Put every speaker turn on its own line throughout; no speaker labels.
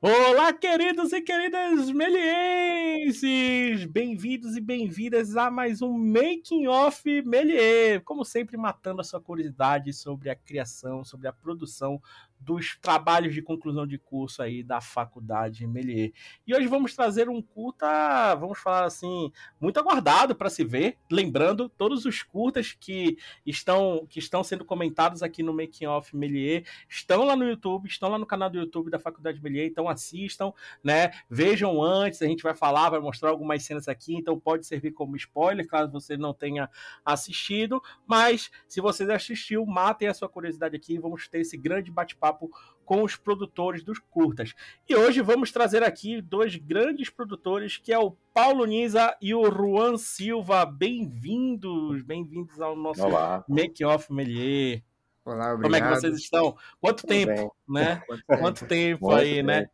Olá, queridos e queridas melienses! Bem-vindos e bem-vindas a mais um Making Off Melier. Como sempre, matando a sua curiosidade sobre a criação, sobre a produção dos trabalhos de conclusão de curso aí da faculdade Melier. E hoje vamos trazer um curta, vamos falar assim, muito aguardado para se ver, lembrando todos os curtas que estão que estão sendo comentados aqui no Making Off Melier, estão lá no YouTube, estão lá no canal do YouTube da Faculdade Melier, então assistam, né? Vejam antes, a gente vai falar, vai mostrar algumas cenas aqui, então pode servir como spoiler, caso você não tenha assistido, mas se você assistiu, matem a sua curiosidade aqui, vamos ter esse grande bate-papo bate-papo com os produtores dos curtas. E hoje vamos trazer aqui dois grandes produtores, que é o Paulo Niza e o Juan Silva. Bem-vindos, bem-vindos ao nosso Make Off Melier.
Olá, obrigado.
Como é que vocês estão? Quanto Tudo tempo, bem. né? Quanto tempo, aí, né? bem. né?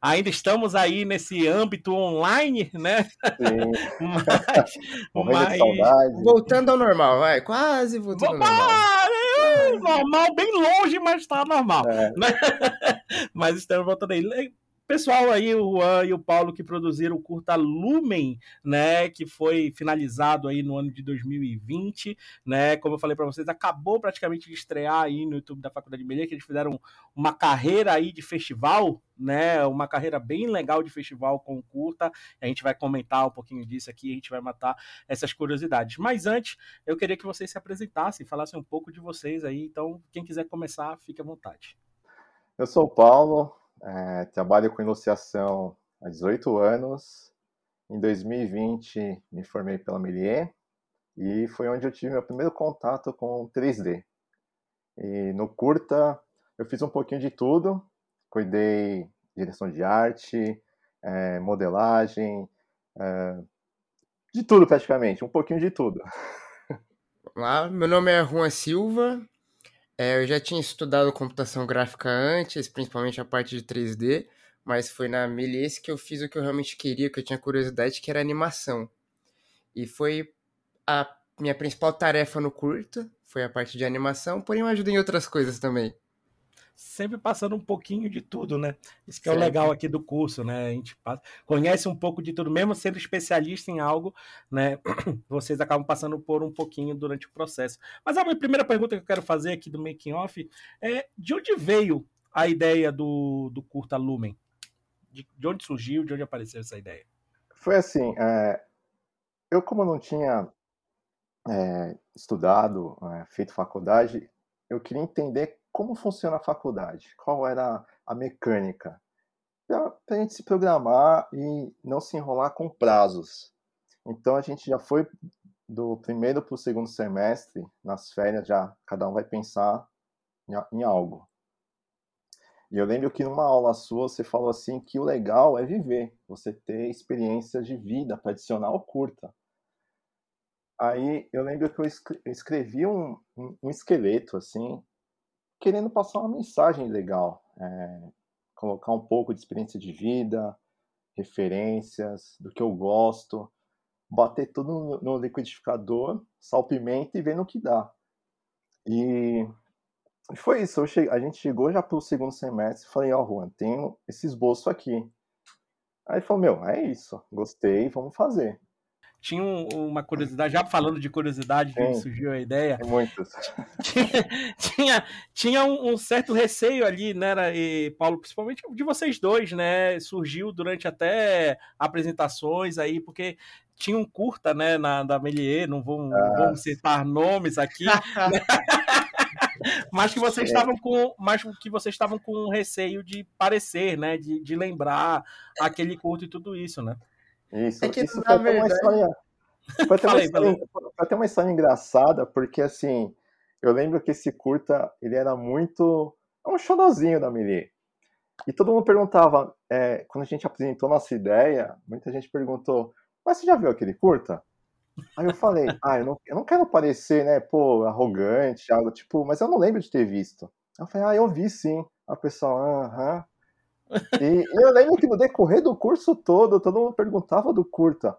Ainda estamos aí nesse âmbito online, né? Sim.
mas, mas... Voltando ao normal, vai. Quase voltando ao normal.
Normal, bem longe, mas tá normal. É. Né? mas estamos voltando aí pessoal aí, o Juan e o Paulo, que produziram o curta Lumen, né, que foi finalizado aí no ano de 2020, né, como eu falei para vocês, acabou praticamente de estrear aí no YouTube da Faculdade de Beleza, que eles fizeram uma carreira aí de festival, né, uma carreira bem legal de festival com o curta, a gente vai comentar um pouquinho disso aqui, a gente vai matar essas curiosidades. Mas antes, eu queria que vocês se apresentassem, falassem um pouco de vocês aí, então quem quiser começar, fique à vontade.
Eu sou o Paulo, é, trabalho com enunciação há 18 anos. Em 2020 me formei pela Melier e foi onde eu tive meu primeiro contato com 3D. E no curta eu fiz um pouquinho de tudo, cuidei direção de arte, é, modelagem, é, de tudo praticamente, um pouquinho de tudo.
Olá, meu nome é Juan Silva, é, eu já tinha estudado computação gráfica antes, principalmente a parte de 3D, mas foi na Melies que eu fiz o que eu realmente queria, que eu tinha curiosidade, que era animação. E foi a minha principal tarefa no curta, foi a parte de animação, porém eu ajudei em outras coisas também
sempre passando um pouquinho de tudo, né? Isso que é o legal aqui do curso, né? A gente passa, conhece um pouco de tudo, mesmo sendo especialista em algo, né? Vocês acabam passando por um pouquinho durante o processo. Mas a minha primeira pergunta que eu quero fazer aqui do Making Off é de onde veio a ideia do, do curta Lumen? De, de onde surgiu, de onde apareceu essa ideia?
Foi assim, é, eu como não tinha é, estudado, é, feito faculdade, eu queria entender como funciona a faculdade, qual era a mecânica, para a gente se programar e não se enrolar com prazos. Então a gente já foi do primeiro para o segundo semestre, nas férias já cada um vai pensar em, algo. E eu lembro que numa aula sua você falou assim que o legal é viver, você ter experiências de vida para adicionar ao curta. Aí eu lembro que eu escrevi um, um esqueleto assim querendo passar uma mensagem legal, é, colocar um pouco de experiência de vida, referências, do que eu gosto, bater tudo no, liquidificador, sal, pimenta e ver no que dá. E foi isso, cheguei, a gente chegou já para o segundo semestre e falei, ó, oh, Juan, tenho esse esboço aqui. Aí falou, meu, é isso, gostei, vamos fazer
tinha uma curiosidade, já falando de curiosidade, Sim, surgiu a ideia.
Muitos.
Tinha, tinha um, um, certo receio ali, né, e Paulo, principalmente de vocês dois, né? Surgiu durante até apresentações aí, porque tinha um curta, né, na, da Melier, não vou, ah. vamos citar nomes aqui. né? mas que vocês estavam com mas que vocês estavam com receio de parecer né de, de lembrar aquele curto e tudo isso né
isso, é que, isso foi verdade... uma história. Foi até, uma história, foi até uma história engraçada, porque assim, eu lembro que esse curta, ele era muito. É um xodozinho da Mili. E todo mundo perguntava, é, quando a gente apresentou nossa ideia, muita gente perguntou, mas você já viu aquele curta? Aí eu falei, ah, eu não, eu não quero parecer, né, pô, arrogante, algo tipo, mas eu não lembro de ter visto. Eu falei, ah, eu vi sim. A pessoa, aham. E, eu lembro que no decorrer do curso todo, todo mundo perguntava do curta.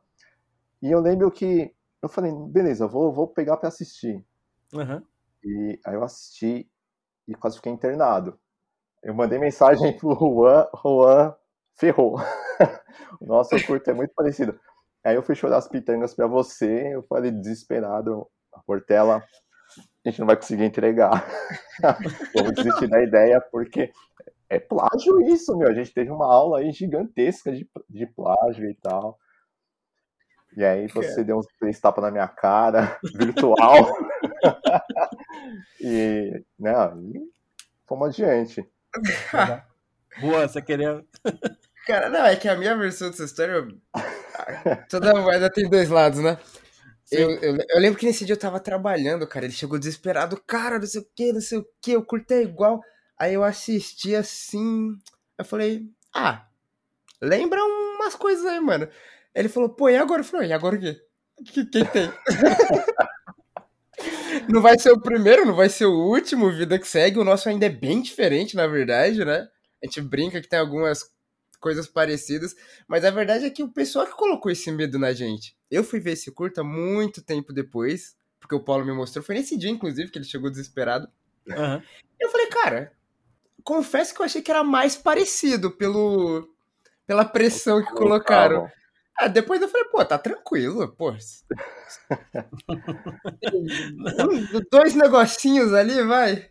E eu lembro que eu falei, beleza, vou, vou pegar para assistir. Uhum. E aí eu assisti e quase fiquei internado. eu mandei mensagem pro Juan, Juan ferrou. o nosso curto é muito parecido. Aí eu fui chorar as pitangas para você, eu falei desesperado, a Portela, a gente não vai conseguir entregar. Vamos desistir da ideia, porque é plágio isso, meu. A gente teve uma aula aí gigantesca de, de plágio e tal. E aí você deu uns três tapas na minha cara, virtual. e, né, fomos adiante.
Boa, você queria.
Cara, não, é que a minha versão dessa história. Toda moeda tem dois lados, né? Eu, eu, eu, lembro que nesse dia eu tava trabalhando, cara. Ele chegou desesperado, cara, não sei o que, não sei o que, eu curtei igual. Aí eu assisti assim. Eu falei, ah, lembra umas coisas aí, mano. Ele falou, pô, e agora? Eu falei, e agora o quê? Que, quem tem? não vai ser o primeiro, não vai ser o último, vida que segue. O nosso ainda é bem diferente, na verdade, né? A gente brinca que tem algumas coisas parecidas, mas a verdade é que o pessoal que colocou esse medo na gente. Eu fui ver esse curta muito tempo depois, porque o Paulo me mostrou, foi nesse dia, inclusive, que ele chegou desesperado. Uhum. Eu falei, cara, confesso que eu achei que era mais parecido pelo pela pressão que colocaram. Ah, depois eu falei, pô, tá tranquilo, pô. Dois negocinhos ali, vai.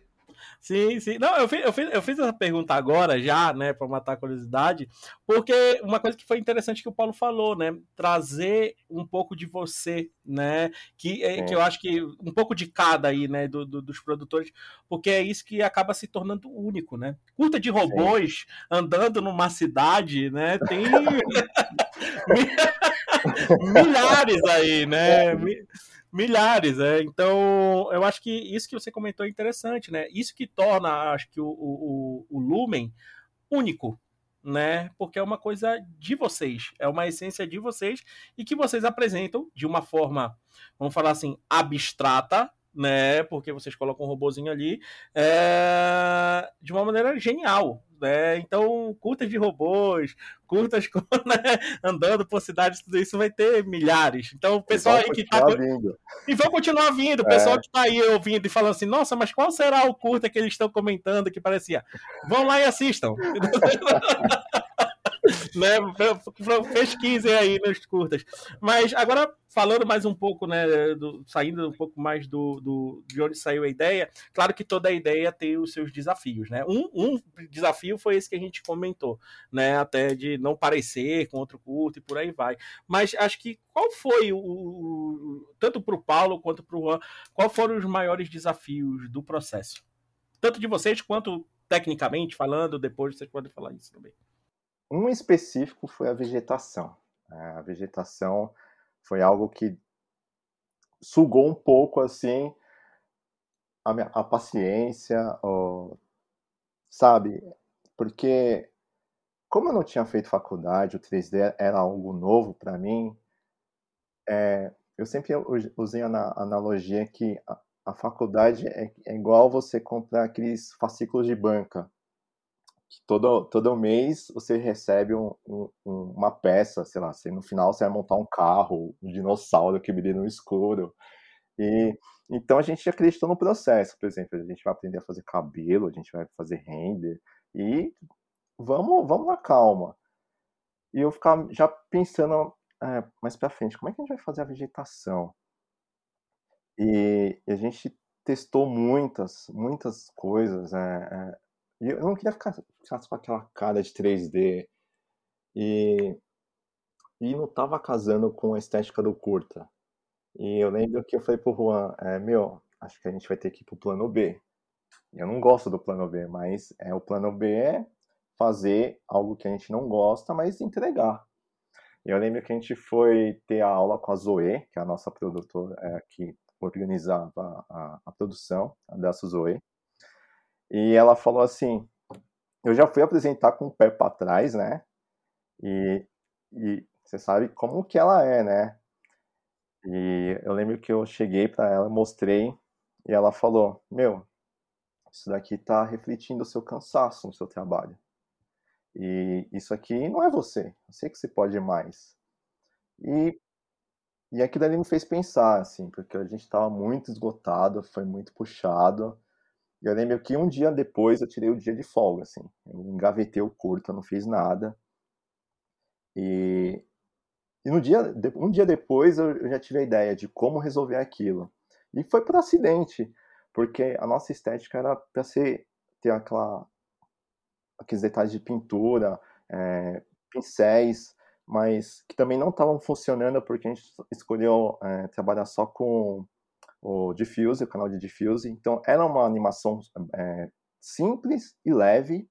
Sim, sim. Não, eu fiz, eu, fiz, eu fiz essa pergunta agora já, né, para matar a curiosidade, porque uma coisa que foi interessante que o Paulo falou, né, trazer um pouco de você, né, que, é. que eu acho que um pouco de cada aí, né, do, do, dos produtores, porque é isso que acaba se tornando único, né. Curta de robôs sim. andando numa cidade, né, tem milhares aí, né. Milhares, é. Então, eu acho que isso que você comentou é interessante, né? Isso que torna, acho que, o, o, o Lumen único, né? Porque é uma coisa de vocês, é uma essência de vocês e que vocês apresentam de uma forma, vamos falar assim, abstrata, né? Porque vocês colocam um robozinho ali é, de uma maneira genial, né? Então, curtas de robôs, curtas né? andando por cidades, tudo isso vai ter milhares. Então, o pessoal aí que tá. Vindo. E vão continuar vindo. O pessoal é. que tá aí ouvindo e falando assim: nossa, mas qual será o curta que eles estão comentando que parecia? Vão lá e assistam. né? Pesquisem aí nos curtas. Mas agora, falando mais um pouco, né? Do, saindo um pouco mais do, do, de onde saiu a ideia, claro que toda ideia tem os seus desafios, né? Um, um desafio foi esse que a gente comentou, né? Até de não parecer com outro curto e por aí vai. Mas acho que qual foi o. o tanto para o Paulo quanto para o Juan, qual foram os maiores desafios do processo? Tanto de vocês quanto tecnicamente falando, depois vocês podem falar isso também.
Um específico foi a vegetação. É, a vegetação foi algo que sugou um pouco assim a, minha, a paciência, sabe? Porque como eu não tinha feito faculdade, o 3D era algo novo para mim. É, eu sempre usei a analogia que a, a faculdade é, é, igual você comprar aqueles fascículos de banca todo, todo mês você recebe um, um, uma peça, sei lá, no final você vai montar um carro, um dinossauro que brilha no escuro. E então a gente acreditou no processo, por exemplo, a gente vai aprender a fazer cabelo, a gente vai fazer render e vamos, vamos na calma. E eu ficava já pensando é, mais para frente, como é que a gente vai fazer a vegetação? E, e a gente testou muitas, muitas coisas. É, é, e eu não queria ficar, ficar com aquela cara de 3D. E, e não tava casando com a estética do curta. E eu lembro que eu falei pro Juan, é, meu, acho que a gente vai ter que ir pro plano B. Eu não gosto do plano B, mas é o plano B é fazer algo que a gente não gosta, mas entregar. Eu lembro que a gente foi ter a aula com a Zoe, que é a nossa produtora é, que organizava a, a, produção, dessa Zoe. E ela falou assim: eu já fui apresentar com o pé para trás, né? E, e você sabe como que ela é, né? E eu lembro que eu cheguei para ela, mostrei, e ela falou: Meu, isso daqui está refletindo o seu cansaço no seu trabalho. E isso aqui não é você. Eu sei que você pode mais. E, e aquilo ali me fez pensar, assim, porque a gente estava muito esgotado, foi muito puxado. Eu lembro que um dia depois eu tirei o dia de folga, assim. Eu engavetei o curto, não fiz nada. E, e no dia, um dia depois eu já tive a ideia de como resolver aquilo. E foi por acidente, porque a nossa estética era para ser ter aquela aqueles detalhes de pintura, é, pincéis, mas que também não estavam funcionando porque a gente escolheu é, trabalhar só com o Diffuse, o canal de Diffuse. Então era uma animação é, simples e leve,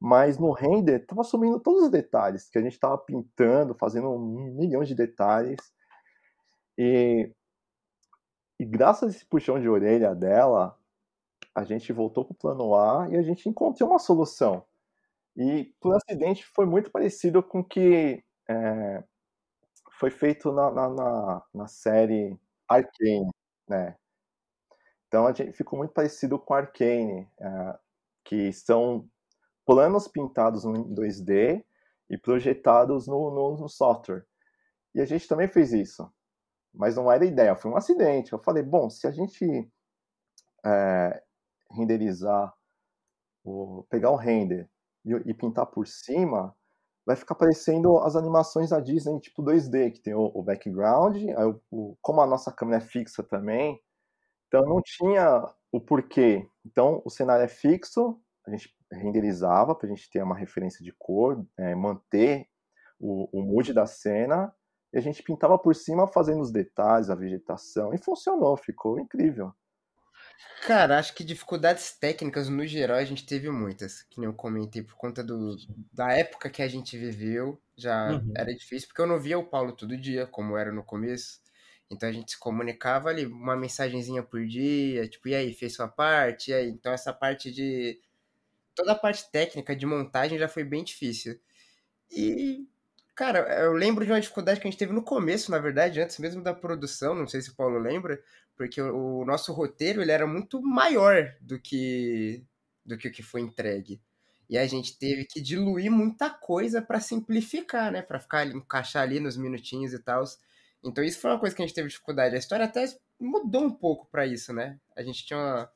mas no render estava sumindo todos os detalhes que a gente estava pintando, fazendo milhão de detalhes. E, e graças a esse puxão de orelha dela, a gente voltou para o plano A e a gente encontrou uma solução. E por acidente foi muito parecido com o que é, foi feito na, na, na, na série Arcane, né? Então a gente ficou muito parecido com Arcane, é, que são planos pintados em 2D e projetados no, no, no, software. E a gente também fez isso, mas não era ideia, foi um acidente. Eu falei, bom, se a gente é, renderizar, o, pegar o render e, e pintar por cima, vai ficar parecendo as animações da Disney tipo 2D, que tem o, o background, aí o, como a nossa câmera é fixa também, então não tinha o porquê. Então o cenário é fixo, a gente renderizava para a gente ter uma referência de cor, é, manter o, o mood da cena, e a gente pintava por cima fazendo os detalhes, a vegetação, e funcionou, ficou incrível.
Cara, acho que dificuldades técnicas no geral a gente teve muitas, que nem eu comentei, por conta do, da época que a gente viveu, já uhum. era difícil, porque eu não via o Paulo todo dia, como era no começo. Então a gente se comunicava ali, uma mensagenzinha por dia, tipo, e aí, fez sua parte? E aí? Então essa parte de. Toda a parte técnica de montagem já foi bem difícil. E, cara, eu lembro de uma dificuldade que a gente teve no começo, na verdade, antes mesmo da produção, não sei se o Paulo lembra, porque o, o nosso roteiro ele era muito maior do que do que o que foi entregue. E a gente teve que diluir muita coisa para simplificar, né, para ficar encaixar ali nos minutinhos e tal. Então isso foi uma coisa que a gente teve dificuldade. A história até mudou um pouco para isso, né? A gente tinha uma,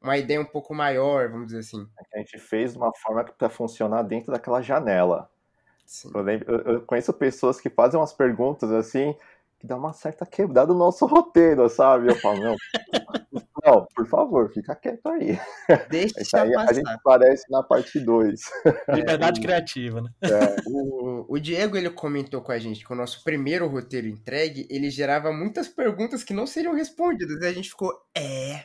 uma ideia um pouco maior, vamos dizer assim.
É a gente fez de uma forma para funcionar dentro daquela janela. Eu, lembro, eu, conheço pessoas que fazem umas perguntas assim, que dá uma certa quebrada no nosso roteiro, sabe? Eu falo, não, não, por favor, fica quieto aí.
Deixa aí,
A gente aparece na parte 2.
Liberdade é, criativa, né?
É. O, o Diego, ele comentou com a gente que o nosso primeiro roteiro entregue, ele gerava muitas perguntas que não seriam respondidas, e a gente ficou, é...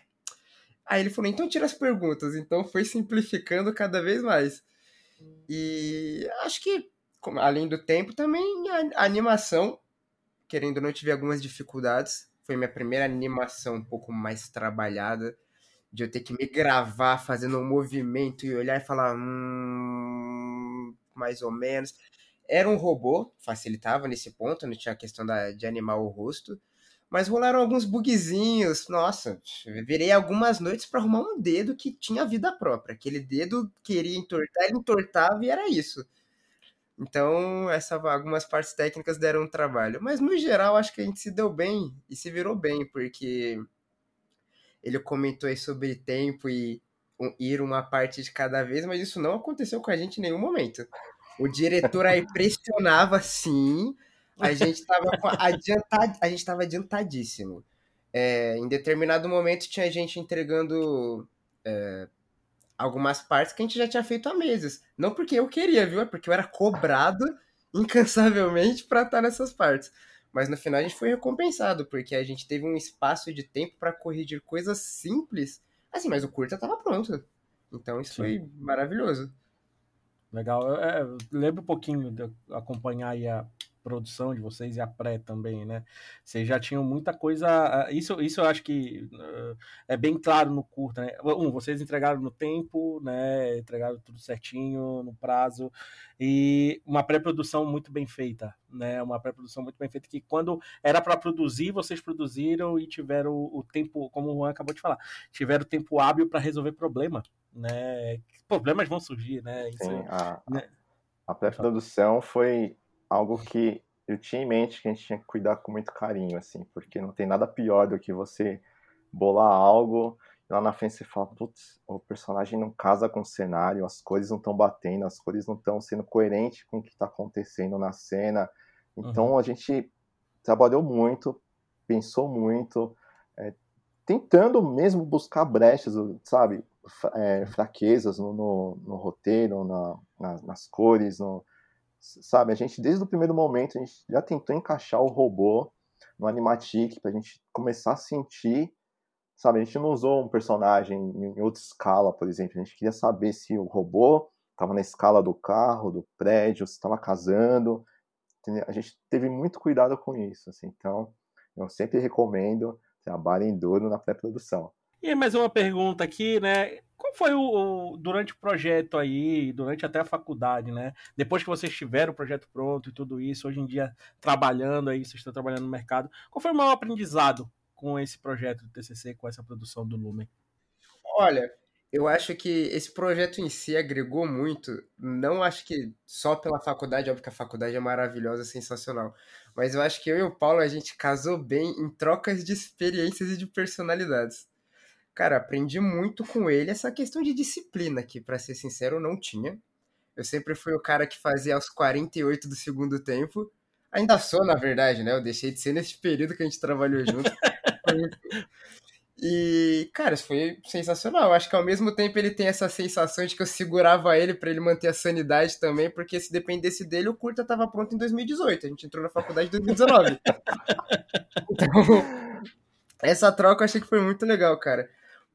Aí ele falou, então tira as perguntas. Então foi simplificando cada vez mais. E acho que, além do tempo, também a animação querendo ou não, tive algumas dificuldades. Foi minha primeira animação um pouco mais trabalhada, de eu ter que me gravar fazendo um movimento e olhar e falar, hum, mais ou menos. Era um robô, facilitava nesse ponto, não tinha a questão da, de animar o rosto. Mas rolaram alguns bugzinhos. Nossa, virei algumas noites para arrumar um dedo que tinha vida própria. Aquele dedo queria entortar, ele entortava e era isso. Então, essa, algumas partes técnicas deram um trabalho. Mas, no geral, acho que a gente se deu bem e se virou bem, porque ele comentou aí sobre tempo e um, ir uma parte de cada vez, mas isso não aconteceu com a gente em nenhum momento. O diretor aí pressionava, sim, a gente estava adiantado, a gente adiantadíssimo. É, em determinado momento tinha gente entregando é, algumas partes que a gente já tinha feito há meses. Não porque eu queria, viu? É porque eu era cobrado incansavelmente para estar nessas partes. Mas no final a gente foi recompensado, porque a gente teve um espaço de tempo para corrigir coisas simples. Assim, mas o curta estava pronto. Então isso Sim. foi maravilhoso.
Legal. Eu, é, eu lembro um pouquinho de acompanhar aí a, produção de vocês e a pré também, né? Vocês já tinham muita coisa. Ah, isso, isso eu acho que uh, é bem claro no curta, né? Um, vocês entregaram no tempo, né? Entregaram tudo certinho, no prazo, e uma pré-produção muito bem feita, né? Uma pré-produção muito bem feita que quando era para produzir, vocês produziram e tiveram o tempo, como o Juan acabou de falar, tiveram tempo hábil para resolver problema, né? Problemas vão surgir, né?
Isso, Sim, a, né? a pré-produção foi algo que eu tinha em mente que a gente tinha que cuidar com muito carinho, assim, porque não tem nada pior do que você bolar algo lá na frente você fala, putz, o personagem não casa com o cenário, as cores não estão batendo, as cores não estão sendo coerentes com o que está acontecendo na cena. Então uhum. a gente trabalhou muito, pensou muito, é, tentando mesmo buscar brechas, sabe, é, fraquezas no, no, no roteiro, na, na, nas cores, no, sabe, a gente desde o primeiro momento a gente já tentou encaixar o robô no animatic para a gente começar a sentir sabe, a gente não usou um personagem em outra escala, por exemplo, a gente queria saber se o robô estava na escala do carro, do prédio, se estava casando, a gente teve muito cuidado com isso, assim, então eu sempre recomendo trabalhem duro na pré-produção.
E mais uma pergunta aqui, né? Qual foi o, o, durante o projeto aí, durante até a faculdade, né? Depois que vocês tiveram o projeto pronto e tudo isso, hoje em dia trabalhando aí, vocês estão trabalhando no mercado, qual foi o maior aprendizado com esse projeto do TCC, com essa produção do Lumen?
Olha, eu acho que esse projeto em si agregou muito. Não acho que só pela faculdade, óbvio que a faculdade é maravilhosa, sensacional. Mas eu acho que eu e o Paulo a gente casou bem em trocas de experiências e de personalidades. Cara, aprendi muito com ele essa questão de disciplina, que para ser sincero eu não tinha. Eu sempre fui o cara que fazia aos 48 do segundo tempo. Ainda sou, na verdade, né? Eu deixei de ser nesse período que a gente trabalhou junto. E, cara, isso foi sensacional. Acho que ao mesmo tempo ele tem essa sensação de que eu segurava ele para ele manter a sanidade também, porque se dependesse dele, o curta tava pronto em 2018. A gente entrou na faculdade em 2019. então, essa troca eu achei que foi muito legal, cara.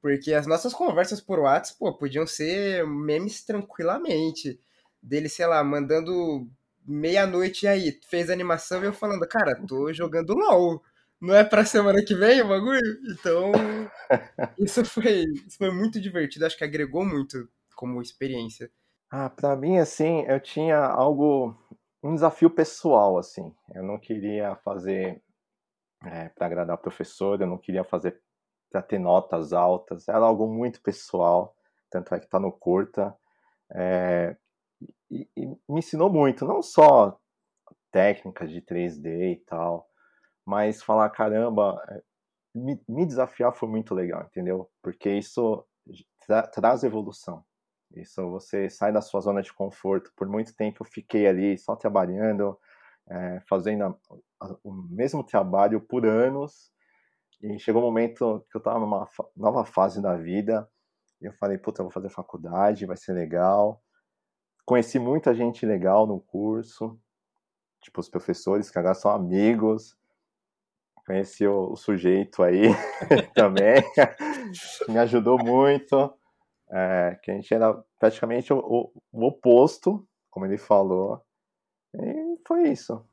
Porque as nossas conversas por WhatsApp, pô, podiam ser memes tranquilamente. Dele, sei lá, mandando meia-noite aí, fez animação e eu falando, cara, tô jogando LOL não é pra semana que vem o bagulho? Então, isso foi, isso foi muito divertido, acho que agregou muito como experiência.
Ah, pra mim, assim, eu tinha algo, um desafio pessoal, assim. Eu não queria fazer é, para agradar o professor, eu não queria fazer para ter notas altas, era algo muito pessoal, tanto é que tá no curta. É, e, e me ensinou muito, não só técnicas de 3D e tal, mas falar, caramba, me, me desafiar foi muito legal, entendeu? Porque isso tra traz evolução. Isso você sai da sua zona de conforto. Por muito tempo eu fiquei ali só trabalhando, é, fazendo a, a, o mesmo trabalho por anos. E chegou um momento que eu estava numa nova fase da vida. E eu falei, puta, eu vou fazer faculdade, vai ser legal. Conheci muita gente legal no curso, tipo os professores que agora são amigos. Conheci o, o sujeito aí também, me ajudou muito. É, que a gente era praticamente o, o, o, oposto, como ele falou. E foi isso.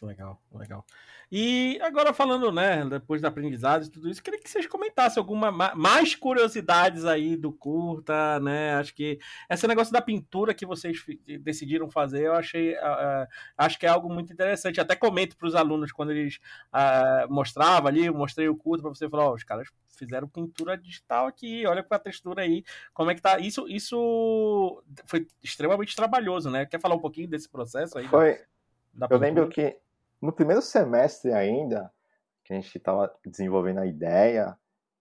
Legal, legal. E agora falando, né, depois da aprendizado e tudo isso, queria que vocês comentassem alguma mais curiosidades aí do curta, né? Acho que esse negócio da pintura que vocês decidiram fazer, eu achei, uh, acho que é algo muito interessante. Até comento para os alunos quando eles uh, mostravam ali, eu mostrei o curta para você falar, oh, os caras fizeram pintura digital aqui, olha com a textura aí, como é que tá. Isso, isso foi extremamente trabalhoso, né? Quer falar um pouquinho desse processo aí?
Foi. Da, da eu lembro que no primeiro semestre ainda, que a gente estava desenvolvendo a ideia,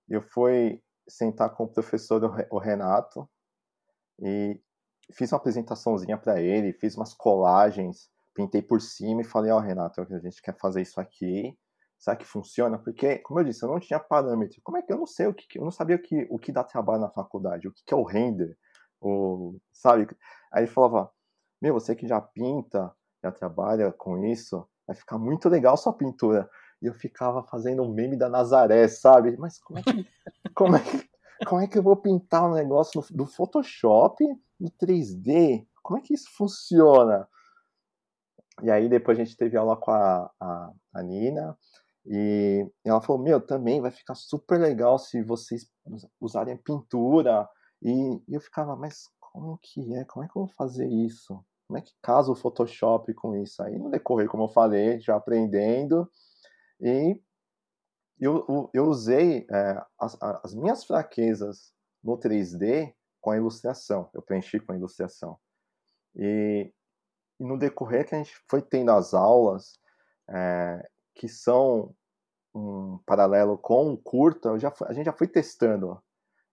eu fui sentar com o professor o Renato e fiz uma apresentaçãozinha para ele, fiz umas colagens, pintei por cima e falei, ó, oh, Renato, a gente quer fazer isso aqui, será que funciona? Porque, como eu disse, eu não tinha parâmetro. Como é que eu não sei o que, eu não sabia o que, o que dá trabalho na faculdade, o que, que é o render, o, sabe? Aí ele falava, meu, você que já pinta, já trabalha com isso, vai ficar muito legal sua pintura. E eu ficava fazendo um meme da Nazaré, sabe? Mas como é que, como é que, como é que eu vou pintar um negócio no, do Photoshop no 3D? Como é que isso funciona? E aí depois a gente teve aula com a, a, a Nina, e ela falou, meu, também vai ficar super legal se vocês usarem pintura. E, e eu ficava, mas como que é? Como é que eu vou fazer isso? Como é que casa o Photoshop com isso? Aí no decorrer, como eu falei, já aprendendo, e eu, eu usei é, as, as minhas fraquezas no 3D com a ilustração, eu preenchi com a ilustração. E, e no decorrer que a gente foi tendo as aulas, é, que são um paralelo com o curta, já, a gente já foi testando.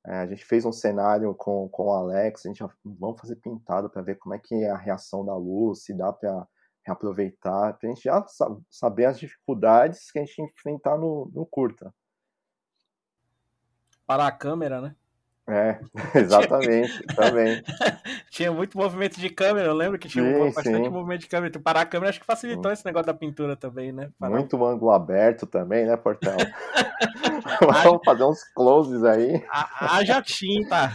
É, a gente fez um cenário com, com o Alex, a gente vamos fazer pintado para ver como é que é a reação da luz, se dá para reaproveitar, para a gente já saber as dificuldades que a gente enfrentar no, no curta.
Para a câmera, né?
É, exatamente, também.
tinha muito movimento de câmera, eu lembro que tinha sim, bastante sim. movimento de câmera. Tu parar a câmera acho que facilitou sim. esse negócio da pintura também, né?
Parar muito ângulo aberto também, né, Portão? Vamos fazer uns closes aí.
Haja tinta.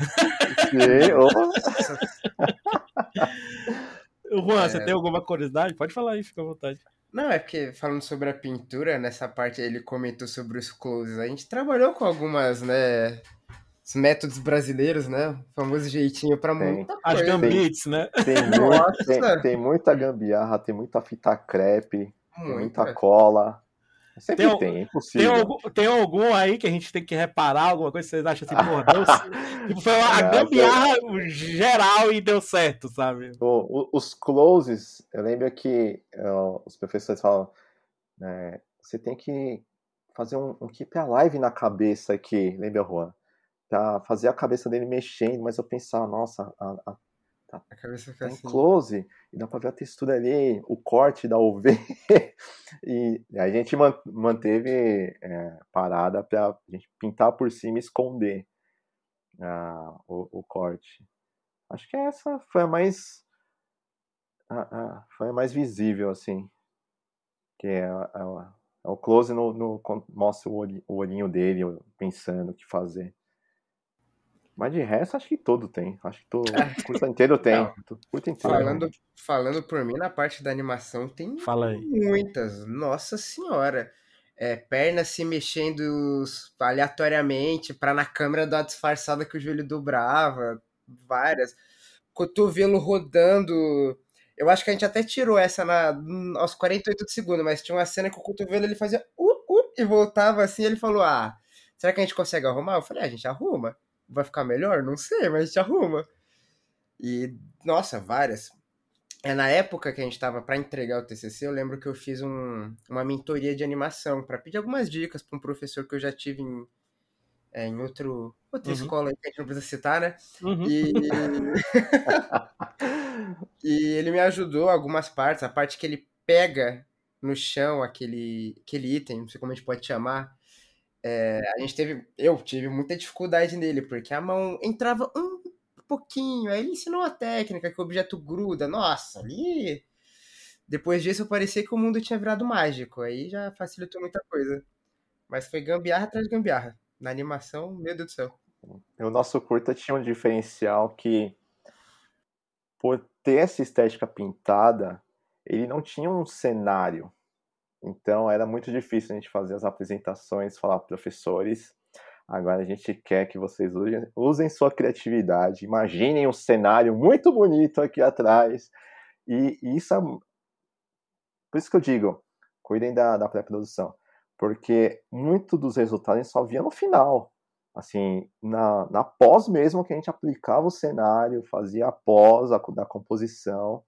Sim,
Juan, é... você tem alguma curiosidade? Pode falar aí, fica à vontade.
Não, é porque falando sobre a pintura, nessa parte ele comentou sobre os closes. A gente trabalhou com algumas, né, os métodos brasileiros, né? O famoso jeitinho para muita
As gambits, né?
Tem, muito, tem, tem, muita gambiarra, tem muita fita crepe, muita, muita cola. Sempre tem, tem, é impossível.
Tem algum, tem algum aí que a gente tem que reparar, alguma coisa que vocês acham assim, porra, deu, tipo, foi uma Não, gambiarra eu... geral e deu certo, sabe?
O, o, os closes, eu lembro que uh, os professores falam, né, você tem que fazer um, um keep alive na cabeça aqui, lembra, Juan? Tá, fazer a cabeça dele mexendo, mas eu pensava, nossa, a, a
Tá, a cabeça fica
tá assim. close, e dá pra ver a textura ali, o corte da UV. e a gente manteve é, parada pra gente pintar por cima e esconder ah, o, o, corte. Acho que essa foi a mais. foi a mais visível, assim. Que é, é, é o close no, no, mostra o olhinho dele pensando o que fazer. Mas de resto, acho que todo tem. Acho que todo curso inteiro tem. Curso inteiro.
Falando, falando por mim, na parte da animação tem muitas. Nossa senhora. É, pernas se mexendo aleatoriamente para na câmera dar uma disfarçada que o joelho dobrava. Várias. Cotovelo rodando. Eu acho que a gente até tirou essa na, aos 48 segundos, mas tinha uma cena que o cotovelo ele fazia uh, uh, e voltava assim. Ele falou: Ah, será que a gente consegue arrumar? Eu falei: ah, A gente arruma vai ficar melhor? Não sei, mas a gente arruma. E, nossa, várias. É na época que a gente estava para entregar o TCC, eu lembro que eu fiz um, uma mentoria de animação para pedir algumas dicas para um professor que eu já tive em, é, em outro, outra uhum. escola que a gente não precisa citar, né? Uhum. E... e ele me ajudou algumas partes, a parte que ele pega no chão aquele, aquele item, não sei como a gente pode chamar, é, a gente teve, eu tive muita dificuldade nele, porque a mão entrava um pouquinho, aí ele ensinou a técnica que o objeto gruda, nossa, ali... Depois disso parecia que o mundo tinha virado mágico, aí já facilitou muita coisa. Mas foi gambiarra atrás de gambiarra. Na animação, meu Deus do céu.
O nosso curta tinha um diferencial que, por ter essa estética pintada, ele não tinha um cenário então era muito difícil a gente fazer as apresentações, falar professores. Agora a gente quer que vocês usem, usem sua criatividade, imaginem um cenário muito bonito aqui atrás. E, e isso é. Por isso que eu digo, cuidem da, da pré-produção. Porque muito dos resultados a gente só via no final. Assim, na, na pós mesmo que a gente aplicava o cenário, fazia a pós a, da composição.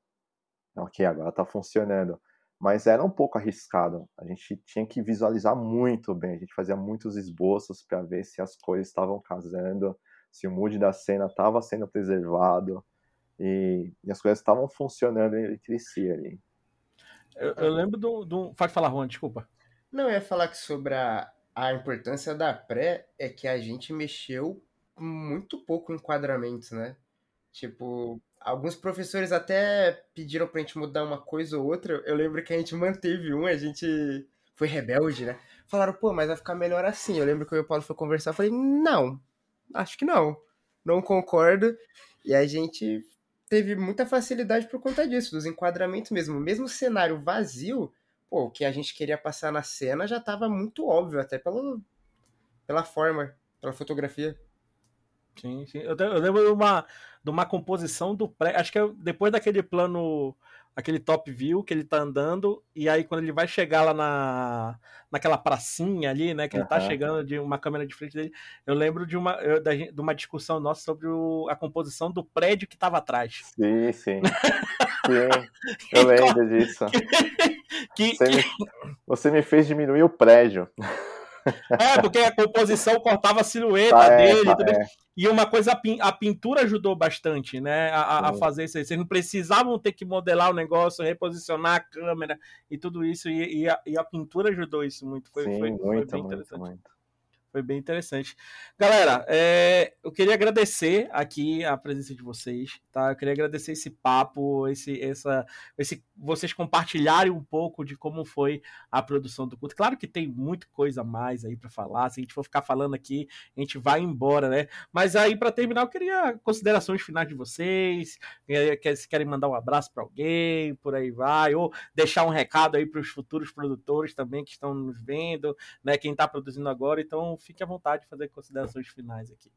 Ok, agora está funcionando mas era um pouco arriscado. A gente tinha que visualizar muito bem, a gente fazia muitos esboços para ver se as coisas estavam casando, se o mood da cena estava sendo preservado e, e, as coisas estavam funcionando entre si ali.
Eu, eu lembro do, do. Pode falar, Juan, desculpa.
Não, eu ia falar que sobre a, a importância da pré é que a gente mexeu muito pouco em enquadramentos, né? Tipo, Alguns professores até pediram pra gente mudar uma coisa ou outra. Eu lembro que a gente manteve um, a gente foi rebelde, né? Falaram, pô, mas vai ficar melhor assim. Eu lembro que e o Paulo foi conversar, eu falei, não, acho que não. Não concordo. E a gente teve muita facilidade por conta disso, dos enquadramentos mesmo. Mesmo cenário vazio, pô, o que a gente queria passar na cena já tava muito óbvio, até pelo, pela forma, pela fotografia.
Sim, sim. Eu, eu lembro de uma, de uma composição do pré. Acho que é depois daquele plano, aquele top view que ele tá andando, e aí quando ele vai chegar lá na, naquela pracinha ali, né? Que uhum. ele tá chegando de uma câmera de frente dele. Eu lembro de uma, eu, de uma discussão nossa sobre o, a composição do prédio que tava atrás.
Sim, sim. sim. Eu lembro disso. que, você, que... Me, você me fez diminuir o prédio.
É, porque a composição cortava a silhueta ah, dele. É, é. E uma coisa, a pintura ajudou bastante, né? A, a fazer isso aí. Vocês não precisavam ter que modelar o negócio, reposicionar a câmera e tudo isso. E, e, a, e a, pintura ajudou isso muito. Foi,
Sim,
foi,
muito, foi muito, interessante. Muito.
Foi bem interessante. Galera, é, eu queria agradecer aqui a presença de vocês, tá? Eu queria agradecer esse papo, esse, essa, esse, vocês compartilharem um pouco de como foi a produção do culto. Claro que tem muita coisa a mais aí para falar. Se a gente for ficar falando aqui, a gente vai embora, né? Mas aí, para terminar, eu queria considerações finais de vocês. Se querem mandar um abraço para alguém, por aí vai, ou deixar um recado aí para os futuros produtores também que estão nos vendo, né? Quem está produzindo agora. Então, fique à vontade de fazer considerações finais aqui.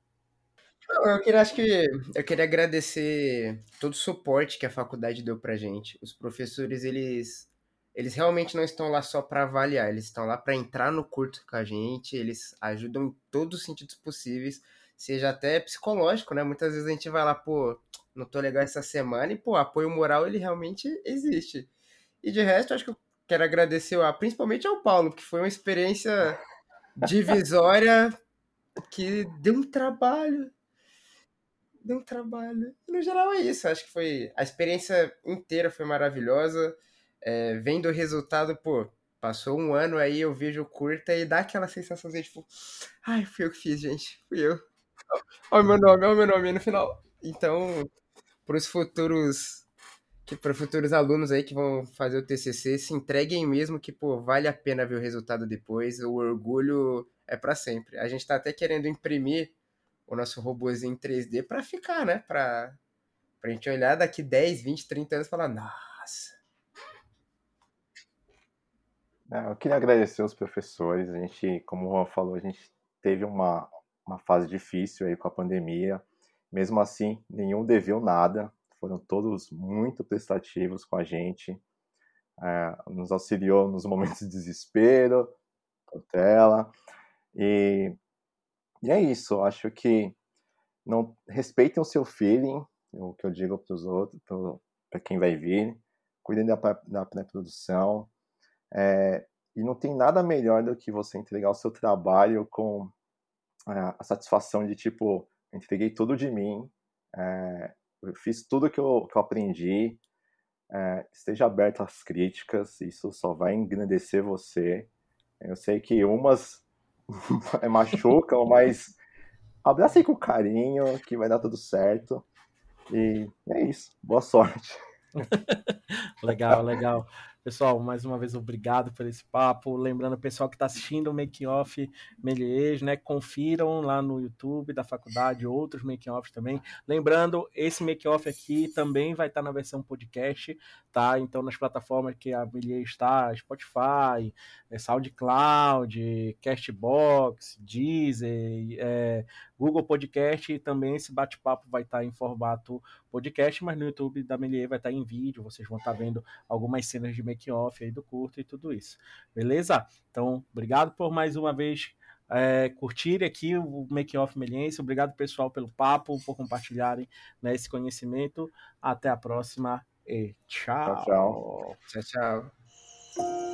Eu queria, acho que eu queria agradecer todo o suporte que a faculdade deu pra gente. Os professores, eles eles realmente não estão lá só para avaliar, eles estão lá para entrar no curso com a gente, eles ajudam em todos os sentidos possíveis, seja até psicológico, né? Muitas vezes a gente vai lá, pô, não tô legal essa semana, e pô, apoio moral ele realmente existe. E de resto, acho que eu quero agradecer a, principalmente ao Paulo, que foi uma experiência divisória que deu um trabalho. Deu um trabalho. No geral é isso. Acho que foi. A experiência inteira foi maravilhosa. É, vendo o resultado, pô, passou um ano aí, eu vejo curta e dá aquela sensação de tipo, ai, fui eu que fiz, gente. Fui eu. Olha o meu nome, olha o meu nome no final. Então, para os futuros que para futuros alunos aí que vão fazer o TCC se entreguem mesmo que pô vale a pena ver o resultado depois. O orgulho é para sempre. A gente está até querendo imprimir o nosso robôzinho em 3D para ficar né? Para a gente olhar daqui 10 20 30 anos e falar nossa.
Eu queria agradecer os professores. A gente como o Juan falou a gente teve uma uma fase difícil aí com a pandemia. Mesmo assim nenhum deveu nada foram todos muito prestativos com a gente, é, nos auxiliou nos momentos de desespero, cautela, e, e é isso, acho que não respeitem o seu feeling, o que eu digo para os outros, para quem vai vir, cuidem da, da pré-produção, é, e não tem nada melhor do que você entregar o seu trabalho com é, a satisfação de tipo, entreguei tudo de mim, é, eu fiz tudo que eu, que eu aprendi. É, esteja aberto às críticas, isso só vai engrandecer você. Eu sei que umas machucam, mas abrace com carinho, que vai dar tudo certo. E é isso. Boa sorte.
legal, legal. Pessoal, mais uma vez obrigado por esse papo. Lembrando o pessoal que está assistindo o Making Off Melies, né? Confiram lá no YouTube da faculdade outros Making Offs também. Lembrando, esse Making Off aqui também vai estar tá na versão podcast, tá? Então nas plataformas que a Melies está, Spotify, é, SoundCloud, Castbox, Deezer, é, Google Podcast e também esse bate-papo vai estar tá em formato podcast, mas no YouTube da Melier vai estar tá em vídeo, vocês vão estar vendo algumas cenas de making off aí do curto e tudo isso. Beleza? Então, obrigado por mais uma vez é, curtirem aqui o Making Off Meliense. Obrigado, pessoal, pelo papo, por compartilharem né, esse conhecimento. Até a próxima e tchau.
Tchau, tchau.
tchau, tchau.